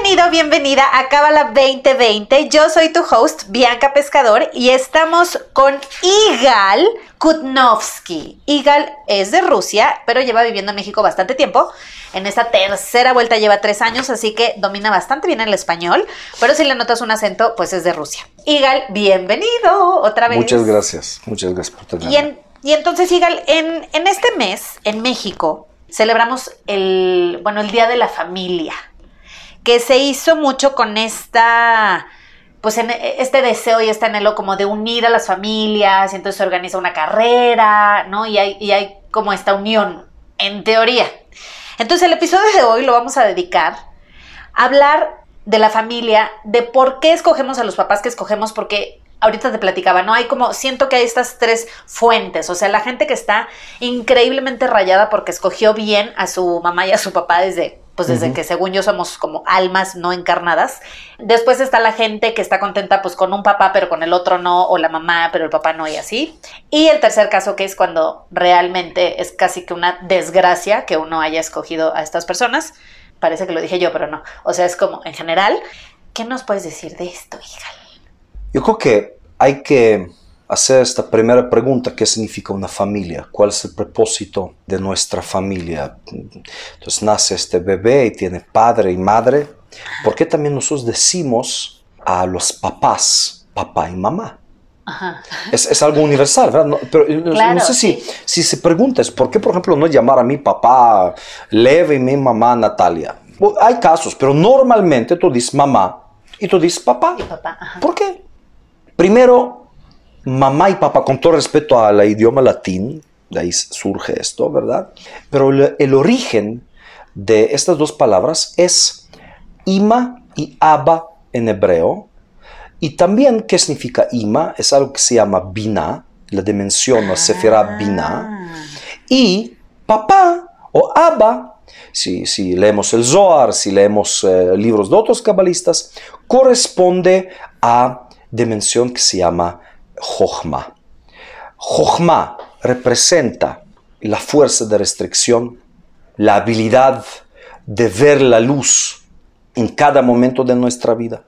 Bienvenido, bienvenida a Cábala 2020. Yo soy tu host, Bianca Pescador, y estamos con Igal Kutnovsky. Igal es de Rusia, pero lleva viviendo en México bastante tiempo. En esta tercera vuelta lleva tres años, así que domina bastante bien el español, pero si le notas un acento, pues es de Rusia. Igal, bienvenido otra vez. Muchas gracias, muchas gracias por tenerme. Y, entonces, Igal, en, en este mes, en México, celebramos el, bueno, el Día de la Familia que se hizo mucho con esta, pues en este deseo y este anhelo como de unir a las familias, y entonces se organiza una carrera, ¿no? Y hay, y hay como esta unión, en teoría. Entonces el episodio de hoy lo vamos a dedicar a hablar de la familia, de por qué escogemos a los papás que escogemos, porque ahorita te platicaba, ¿no? Hay como, siento que hay estas tres fuentes, o sea, la gente que está increíblemente rayada porque escogió bien a su mamá y a su papá desde pues desde que según yo somos como almas no encarnadas. Después está la gente que está contenta pues con un papá pero con el otro no, o la mamá pero el papá no y así. Y el tercer caso que es cuando realmente es casi que una desgracia que uno haya escogido a estas personas. Parece que lo dije yo, pero no. O sea, es como en general. ¿Qué nos puedes decir de esto, hija? Yo creo que hay que hacer esta primera pregunta, ¿qué significa una familia? ¿Cuál es el propósito de nuestra familia? Entonces nace este bebé y tiene padre y madre. ¿Por qué también nosotros decimos a los papás, papá y mamá? Es, algo universal, ¿verdad? No, pero no sé si, si se pregunta, ¿por qué, por ejemplo, no llamar a mi papá Leve y mi mamá Natalia? hay casos, pero normalmente tú dices mamá y tú dices papá. papá ¿Por qué? Primero, mamá y papá, con todo respeto al idioma latín, de ahí surge esto, ¿verdad? Pero el, origen de estas dos palabras es ima y abba en hebreo. Y también, ¿qué significa ima? Es algo que se llama bina, la dimensión, la sefera bina. Y papá o abba, si, si leemos el Zohar, si leemos eh, libros de otros cabalistas, corresponde a dimensión que se llama Jochma. Jochma representa la fuerza de restricción, la habilidad de ver la luz en cada momento de nuestra vida.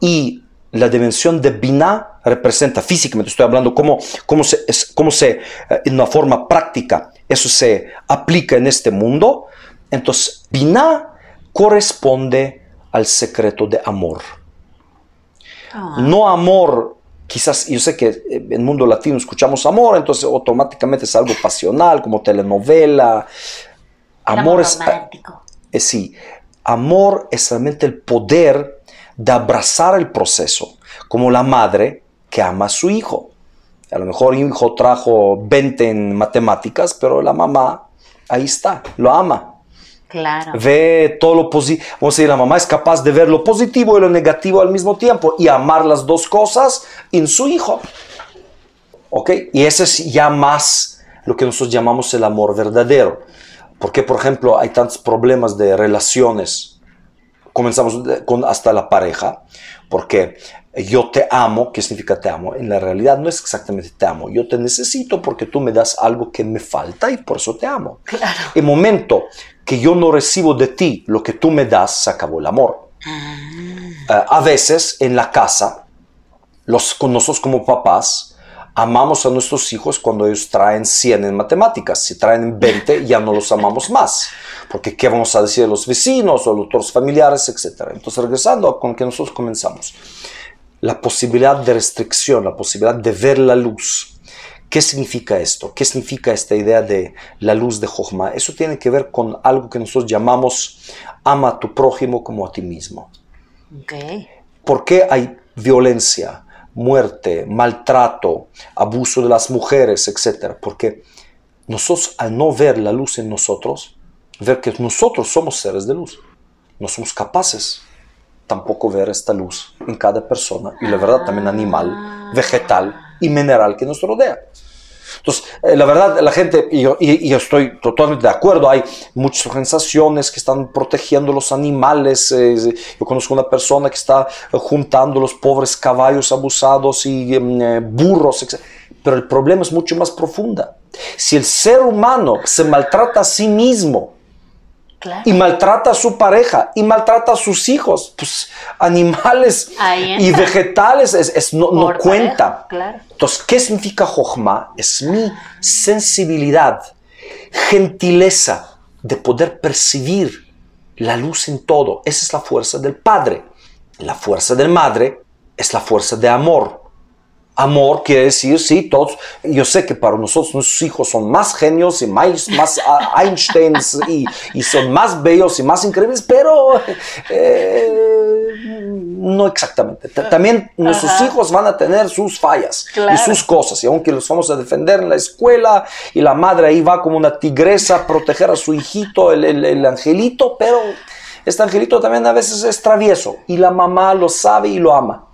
Y la dimensión de Binah representa físicamente, estoy hablando cómo, cómo, se, cómo se, eh, en una forma práctica, eso se aplica en este mundo. Entonces, Binah corresponde al secreto de amor. Ah. No amor quizás, yo sé que eh, en el mundo latino escuchamos amor, entonces automáticamente es algo pasional, como telenovela. Amor, es. Eh, sí, amor es realmente el poder de abrazar el proceso, como la madre que ama a su hijo. A lo mejor un hijo trajo 20 en matemáticas, pero la mamá ahí está, lo ama. Ve todo lo positivo. Vamos a decir, la mamá es capaz de ver lo positivo y lo negativo al mismo tiempo y amar las dos cosas en su hijo. ¿Ok? Y ese es ya más lo que nosotros llamamos el amor verdadero. Porque, por ejemplo, hay tantos problemas de relaciones. Comenzamos con hasta la pareja. Porque yo te amo, ¿qué significa te amo? En la realidad no es exactamente te amo. Yo te necesito porque tú me das algo que me falta y por eso te amo. Claro. El momento que yo no recibo de ti lo que tú me das, se acabó el amor. Ah. Eh, a veces en la casa, los, nosotros como papás, amamos a nuestros hijos cuando ellos traen 100 en matemáticas. Si traen 20, ya no los amamos más. Porque ¿qué vamos a decir a los vecinos o a los otros familiares, etcétera? Entonces, regresando con que nosotros comenzamos. La posibilidad de restricción, la posibilidad de ver la luz, ¿Qué significa esto? ¿Qué significa esta idea de la luz de Jochma? Eso tiene que ver con algo que nosotros llamamos ama a tu prójimo como a ti mismo. ¿Por qué hay violencia, muerte, maltrato, abuso de las mujeres, etcétera? Porque nosotros al no ver la luz en nosotros, ver que nosotros somos seres de luz, no somos capaces tampoco ver esta luz en cada persona y la verdad también animal, vegetal, y mineral que nos rodea. Entonces, eh, la verdad, la gente, y yo, y, yo, estoy totalmente de acuerdo, hay muchas organizaciones que están protegiendo los animales. Eh, yo conozco una persona que está juntando los pobres caballos abusados y em, eh, burros, etc. Pero el problema es mucho más profunda. Si el ser humano se maltrata a sí mismo, y maltrata a su pareja y maltrata a sus hijos. Pues animales y vegetales es, no, no cuenta. Entonces, ¿qué significa Jochma? Es mi sensibilidad, gentileza de poder percibir la luz en todo. Esa es la fuerza del Padre. La fuerza del Madre es la fuerza de amor. Amor quiere decir, sí, todos, yo sé que para nosotros nuestros hijos son más genios y más, más Einsteins y, y, son más bellos y más increíbles, pero eh, no exactamente. También nuestros hijos van a tener sus fallas y sus cosas, y aunque los vamos a defender en la escuela y la madre ahí va como una tigresa a proteger a su hijito, el, el, el angelito, pero este angelito también a veces es travieso y la mamá lo sabe y lo ama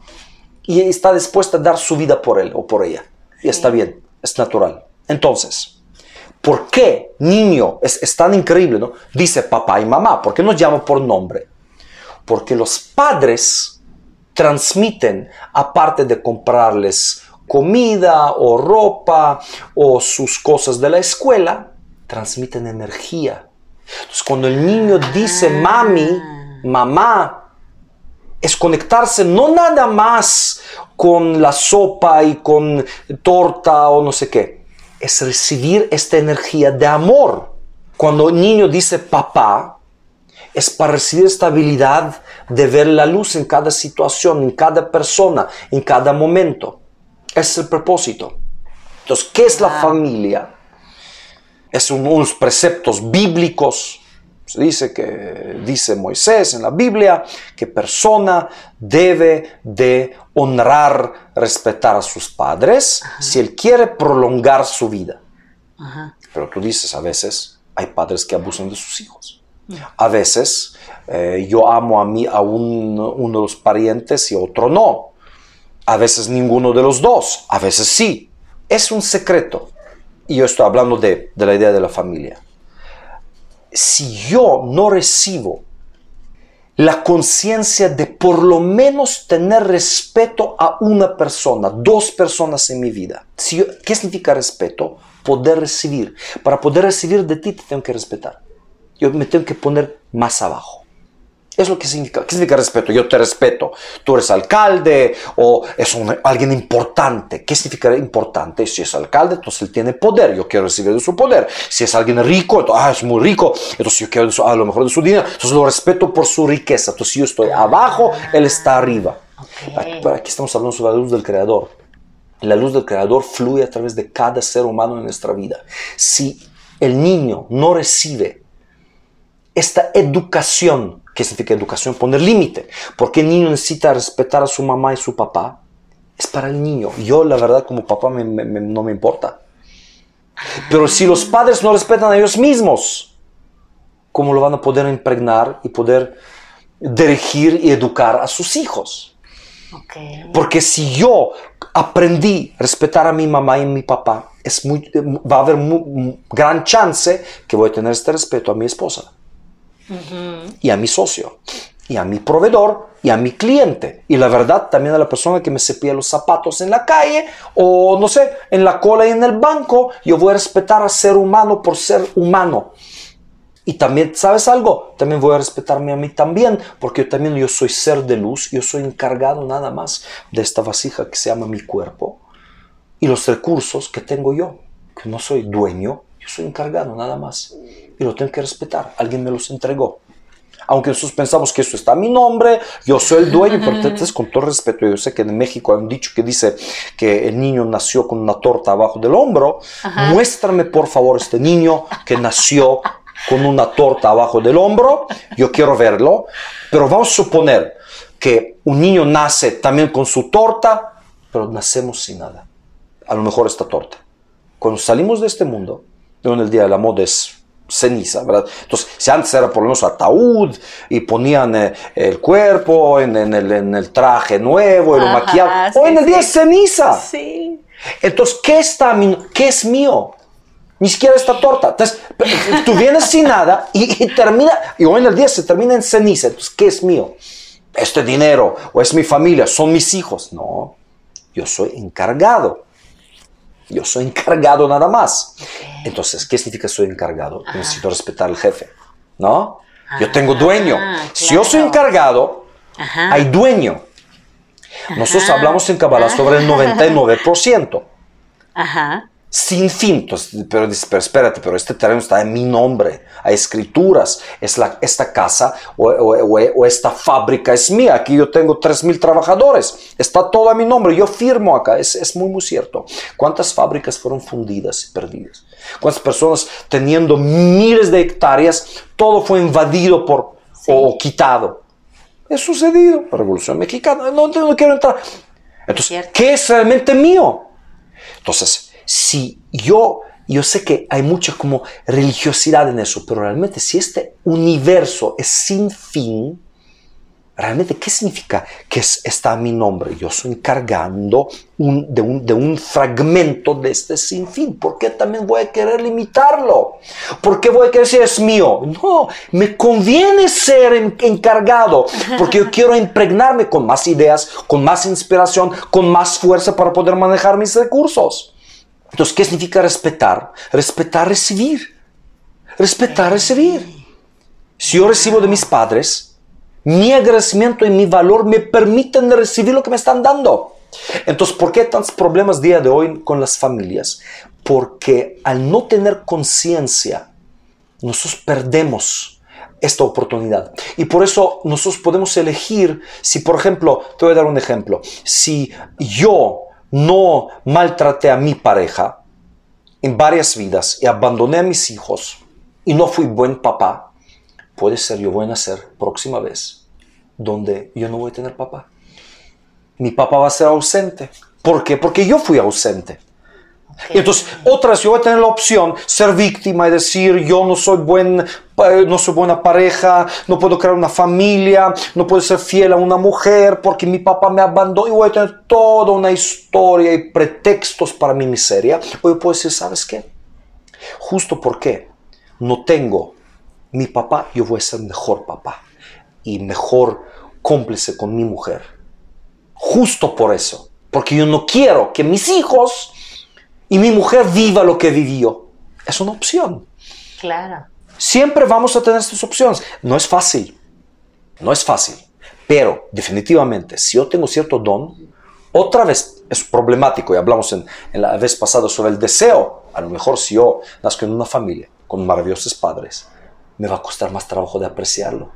y está dispuesta a dar su vida por él o por ella. Y está bien, es natural. Entonces, ¿por qué niño es, tan increíble? ¿no? Dice papá y mamá, ¿por qué nos llama por nombre? Porque los padres transmiten, aparte de comprarles comida o ropa o sus cosas de la escuela, transmiten energía. Entonces, cuando el niño dice mami, mamá, es conectarse no nada más con la sopa y con torta o no sé qué, es recibir esta energía de amor. Cuando el niño dice papá, es para recibir esta habilidad de ver la luz en cada situación, en cada persona, en cada momento. Es el propósito. Entonces, ¿qué es la familia? Es unos preceptos bíblicos dice que dice Moisés en la Biblia que persona debe de honrar, respetar a sus padres si él quiere prolongar su vida. Pero tú dices a veces hay padres que abusan de sus hijos. A veces eh, yo amo a mí a uno de los parientes y otro no. A veces ninguno de los dos. A veces sí. Es un secreto. Y yo estoy hablando de, de la idea de la familia si yo no recibo la conciencia de por lo menos tener respeto a una persona, dos personas en mi vida. ¿Qué significa respeto? Poder recibir. Para poder recibir de ti te tengo que respetar. Yo me tengo que poner más abajo. Es lo que significa. ¿Qué significa respeto? Yo te respeto. Tú eres alcalde o es alguien importante. ¿Qué significa importante? Si es alcalde, entonces él tiene poder. Yo quiero recibir de su poder. Si es alguien rico, entonces, ah, es muy rico. Entonces yo quiero a lo mejor de su dinero. Entonces lo respeto por su riqueza. Entonces si yo estoy abajo, él está arriba. Aquí, aquí estamos hablando sobre la luz del Creador. La luz del Creador fluye a través de cada ser humano en nuestra vida. Si el niño no recibe esta educación ¿Qué significa educación? Poner límite. Porque el niño necesita respetar a su mamá y su papá. Es para el niño. Yo, la verdad, como papá no me importa. Pero si los padres no respetan a ellos mismos, ¿cómo lo van a poder impregnar y poder dirigir y educar a sus hijos? Porque si yo aprendí a respetar a mi mamá y a mi papá, es muy, va a haber gran chance que voy a tener este respeto a mi esposa y a mi socio, y a mi proveedor, y a mi cliente. Y la verdad, también a la persona que me cepilla los zapatos en la calle, o no sé, en la cola y en el banco. Yo voy a respetar al ser humano por ser humano. Y también, ¿sabes algo? También voy a respetarme a mí también, porque yo también yo soy ser de luz, yo soy encargado nada más de esta vasija que se llama mi cuerpo y los recursos que tengo yo, que no soy dueño, yo soy encargado nada más y lo tengo que respetar. Alguien me los entregó. Aunque nosotros pensamos que eso está a mi nombre, yo soy el dueño, pero entonces con todo respeto, yo sé que en México hay un dicho que dice que el niño nació con una torta abajo del hombro. Muéstrame por favor este niño que nació con una torta abajo del hombro. Yo quiero verlo, pero vamos a suponer que un niño nace también con su torta, pero nacemos sin nada. A lo mejor esta torta. Cuando salimos de este mundo, en el día de la moda es ceniza, ¿verdad? Entonces, si antes era por lo menos ataúd y ponían eh, el cuerpo en, el, traje nuevo y lo maquillaban, hoy en el día es ceniza. Sí. Entonces, ¿qué, está, ¿qué es mío? Ni siquiera esta torta. Entonces, tú vienes sin nada y, y termina, y hoy en el día se termina en ceniza. Entonces, ¿qué es mío? Este dinero, o es mi familia, son mis hijos. No, yo soy encargado. Yo soy encargado nada más. Entonces, ¿qué significa soy encargado? Necesito respetar al jefe, ¿no? Yo tengo dueño. Ah, Si yo soy encargado, Ajá. hay dueño. Nosotros Ajá. hablamos en Kabbalah sobre el 99%. Ajá. Sin fin. Entonces, pero, pero espérate, pero este terreno está en mi nombre. Hay escrituras. Es la, esta casa o, o- o- o esta fábrica es mía. Aquí yo tengo 3.000 trabajadores. Está todo a mi nombre. Yo firmo acá. Es, es muy, muy cierto. ¿Cuántas fábricas fueron fundidas y perdidas? ¿Cuántas personas teniendo miles de hectáreas, todo fue invadido por, o quitado? Es sucedido. Revolución Mexicana. No, no quiero entrar. Entonces, Cierto. ¿qué es realmente mío? Entonces, si yo, yo sé que hay mucha como religiosidad en eso, pero realmente si este universo es sin fin, realmente, ¿qué significa que es- está mi nombre? Yo estoy encargando un- de, un, de un fragmento de este sin fin. ¿Por qué también voy a querer limitarlo? ¿Por qué voy a querer decir es mío? No, me conviene ser en- encargado porque yo quiero impregnarme con más ideas, con más inspiración, con más fuerza para poder manejar mis recursos. Entonces, ¿qué significa respetar? Respetar, recibir. Respetar, recibir. Si yo recibo de mis padres, mi agradecimiento y mi valor me permiten recibir lo que me están dando. Entonces, ¿por qué tantos problemas día de hoy con las familias? Porque al no tener conciencia, nosotros perdemos esta oportunidad. Y por eso nosotros podemos elegir, si por ejemplo, te voy a dar un ejemplo, si yo no maltraté a mi pareja en varias vidas y abandoné a mis hijos y no fui buen papá, puede ser yo voy a nacer próxima vez donde yo no voy a tener papá. Mi papá va a ser ausente. ¿Por qué? Porque yo fui ausente. Y entonces, otras, yo voy a tener la opción ser víctima y decir, yo no soy, buen, no soy buena pareja, no puedo crear una familia, no puedo ser fiel a una mujer porque mi papá me abandonó y voy a tener toda una historia y pretextos para mi miseria. O yo puedo decir, ¿sabes qué? Justo porque no tengo mi papá, yo voy a ser mejor papá y mejor cómplice con mi mujer. Justo por eso. Porque yo no quiero que mis hijos y mi mujer viva lo que vivió. Es una opción. Claro. Siempre vamos a tener estas opciones. No es fácil. No es fácil. Pero definitivamente, si yo tengo cierto don, otra vez es problemático. Y hablamos en, en la vez pasada sobre el deseo. A lo mejor si yo nazco en una familia con maravillosos padres, me va a costar más trabajo de apreciarlo.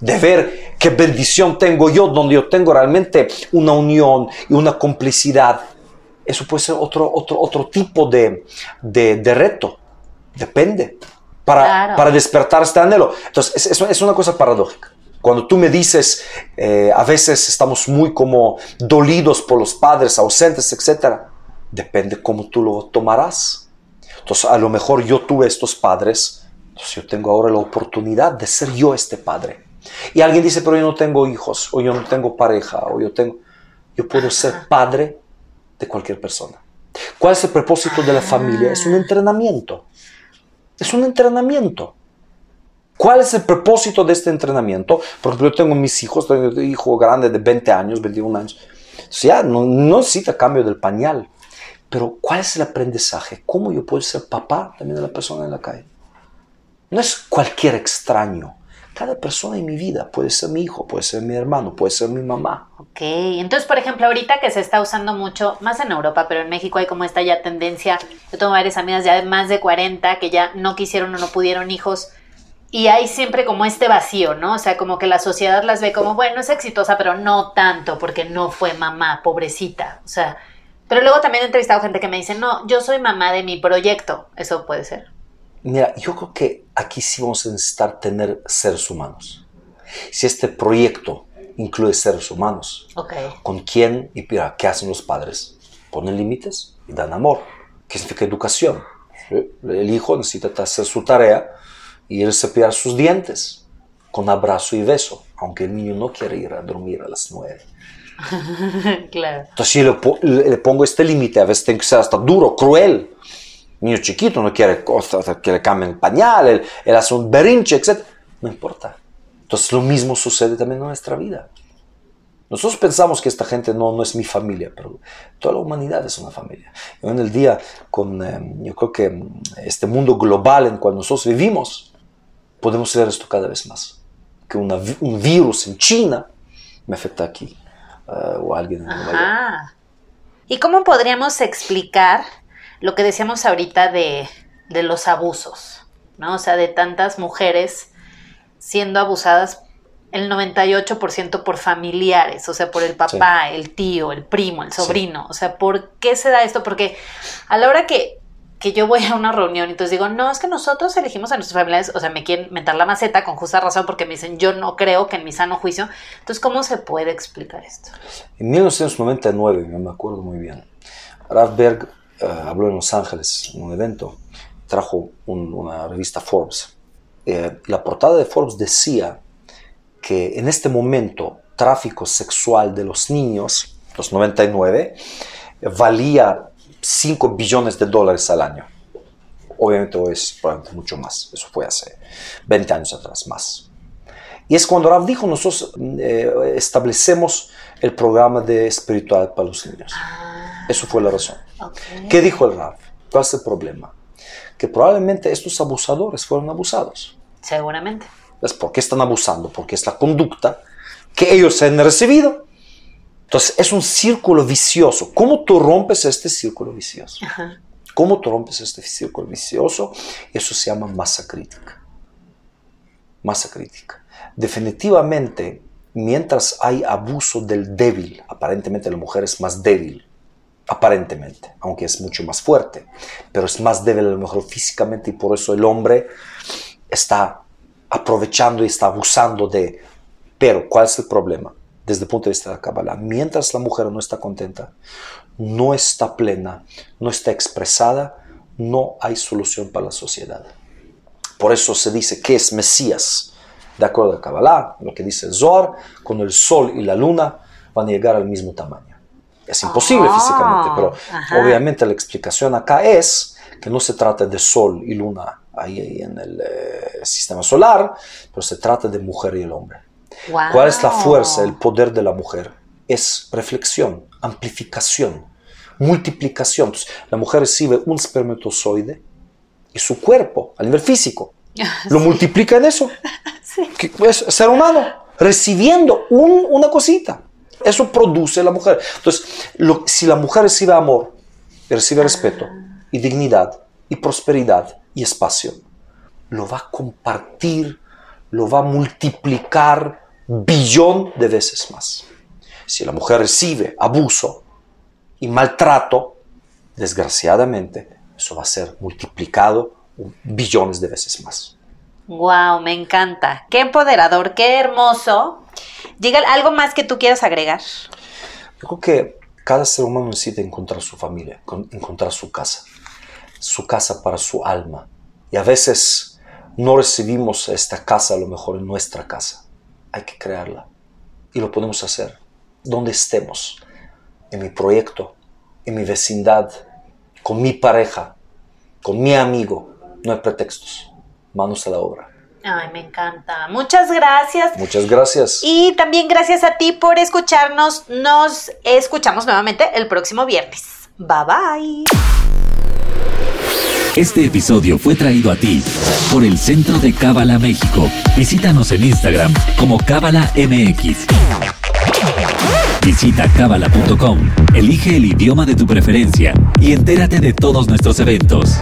De ver qué bendición tengo yo, donde yo tengo realmente una unión y una complicidad. Eso puede ser otro, otro, otro tipo de, de, de reto. Depende. Para, Claro. para despertar este anhelo. Entonces, es, es- una cosa paradójica. Cuando tú me dices, eh, a veces estamos muy como dolidos por los padres ausentes, etc. Depende cómo tú lo tomarás. Entonces, a lo mejor yo tuve estos padres, entonces yo tengo ahora la oportunidad de ser yo este padre. Y alguien dice, pero yo no tengo hijos, o yo no tengo pareja, o yo tengo... Yo puedo ser padre de cualquier persona. ¿Cuál es el propósito de la familia? Es un entrenamiento. Es un entrenamiento. ¿Cuál es el propósito de este entrenamiento? Por ejemplo, yo tengo mis hijos, tengo un hijo grande de 20 años, 21 años. Entonces ya no, no necesita cambio del pañal. Pero ¿cuál es el aprendizaje? ¿Cómo yo puedo ser papá también de la persona en la calle? No es cualquier extraño. Cada persona en mi vida puede ser mi hijo, puede ser mi hermano, puede ser mi mamá. Ok, entonces por ejemplo ahorita que se está usando mucho, más en Europa, pero en México hay como esta ya tendencia, yo tengo varias amigas ya de más de 40 que ya no quisieron o no pudieron hijos y hay siempre como este vacío, ¿no? O sea, como que la sociedad las ve como, bueno, es exitosa, pero no tanto porque no fue mamá, pobrecita, o sea, pero luego también he entrevistado gente que me dice, no, yo soy mamá de mi proyecto, eso puede ser. Mira, yo creo que aquí sí vamos a necesitar tener seres humanos. Si este proyecto incluye seres humanos, Ok. ¿con quién? Y mira, ¿qué hacen los padres? Ponen límites y dan amor. ¿Qué significa educación? El hijo necesita hacer su tarea y ir a cepillar sus dientes con abrazo y beso, aunque el niño no quiere ir a dormir a las nueve. claro. Entonces yo le- le pongo este límite, a veces tengo que ser hasta duro, cruel. Niño chiquito no quiere cosas, que le cambien pañal, él, él hace un berrinche, etc. No importa. Entonces lo mismo sucede también en nuestra vida. Nosotros pensamos que esta gente no, no es mi familia, pero toda la humanidad es una familia. Y en el día, con, eh, yo creo que mm, este mundo global en el cual nosotros vivimos, podemos ver esto cada vez más. Que un virus en China me afecta aquí, eh, o alguien en Nueva York. ¿Y cómo podríamos explicar lo que decíamos ahorita de, de los abusos? ¿No? O sea, de tantas mujeres siendo abusadas el 98% por familiares, o sea, por el papá, el tío, el primo, el sobrino. O sea, ¿por qué se da esto? Porque a la hora que, que yo voy a una reunión y entonces digo, no, es que nosotros elegimos a nuestros familiares, o sea, me quieren mentar la maceta con justa razón porque me dicen, yo no creo que en mi sano juicio. Entonces, ¿cómo se puede explicar esto? En 1999, yo me acuerdo muy bien, Ralph Eh, habló en Los Ángeles en un evento, trajo un- una revista Forbes. Eh, la portada de Forbes decía que en este momento tráfico sexual de los niños, los 99, eh, valía 5 billones de dólares al año. Obviamente hoy es probablemente mucho más, eso fue hace 20 años atrás más. Y es cuando Rav dijo, nosotros eh, establecemos el programa de espiritual para los niños. Eso fue la razón. Ok. ¿Qué dijo el Rav? ¿Cuál es el problema? Que probablemente estos abusadores fueron abusados. Seguramente. ¿Ves? ¿Por qué están abusando? Porque es la conducta que ellos han recibido. Entonces es un círculo vicioso. ¿Cómo tú rompes este círculo vicioso? Ajá. ¿Cómo tú rompes este círculo vicioso? Eso se llama masa crítica. Masa crítica. Definitivamente, mientras hay abuso del débil, aparentemente la mujer es más débil, aparentemente, aunque es mucho más fuerte, pero es más débil a lo mejor físicamente y por eso el hombre está aprovechando y está abusando de... Pero, ¿cuál es el problema? Desde el punto de vista de la Kabbalah, mientras la mujer no está contenta, no está plena, no está expresada, no hay solución para la sociedad. Por eso se dice que es Mesías, de acuerdo a Kabbalah, lo que dice el Zohar, cuando el sol y la luna van a llegar al mismo tamaño. Es imposible físicamente, pero ajá. obviamente la explicación acá es que no se trata de sol y luna ahí, ahí en el eh, sistema solar, pero se trata de mujer y el hombre. Wow. ¿Cuál es la fuerza, el poder de la mujer? Es reflexión, amplificación, multiplicación. Entonces, la mujer recibe un espermatozoide y su cuerpo, a nivel físico, lo multiplica en eso. Que es ser humano, recibiendo un- una cosita. Eso produce la mujer. Entonces, si la mujer recibe amor, recibe respeto, y dignidad, y prosperidad, y espacio, lo va a compartir, lo va a multiplicar billón de veces más. Si la mujer recibe abuso y maltrato, desgraciadamente, eso va a ser multiplicado billones de veces más. Wow, me encanta. Qué empoderador, qué hermoso. Llega algo más que tú quieras agregar. Yo creo que cada ser humano necesita encontrar su familia, con- encontrar su casa, su casa para su alma. Y a veces no recibimos esta casa a lo mejor en nuestra casa. Hay que crearla. Y lo podemos hacer donde estemos, en mi proyecto, en mi vecindad, con mi pareja, con mi amigo. No hay pretextos. Manos a la obra. Ay, me encanta. Muchas gracias. Muchas gracias. Y también gracias a ti por escucharnos. Nos escuchamos nuevamente el próximo viernes. Bye bye. Este episodio fue traído a ti por el Centro de Cábala México. Visítanos en Instagram como Cábala MX. Visita cábala.com, elige el idioma de tu preferencia y entérate de todos nuestros eventos.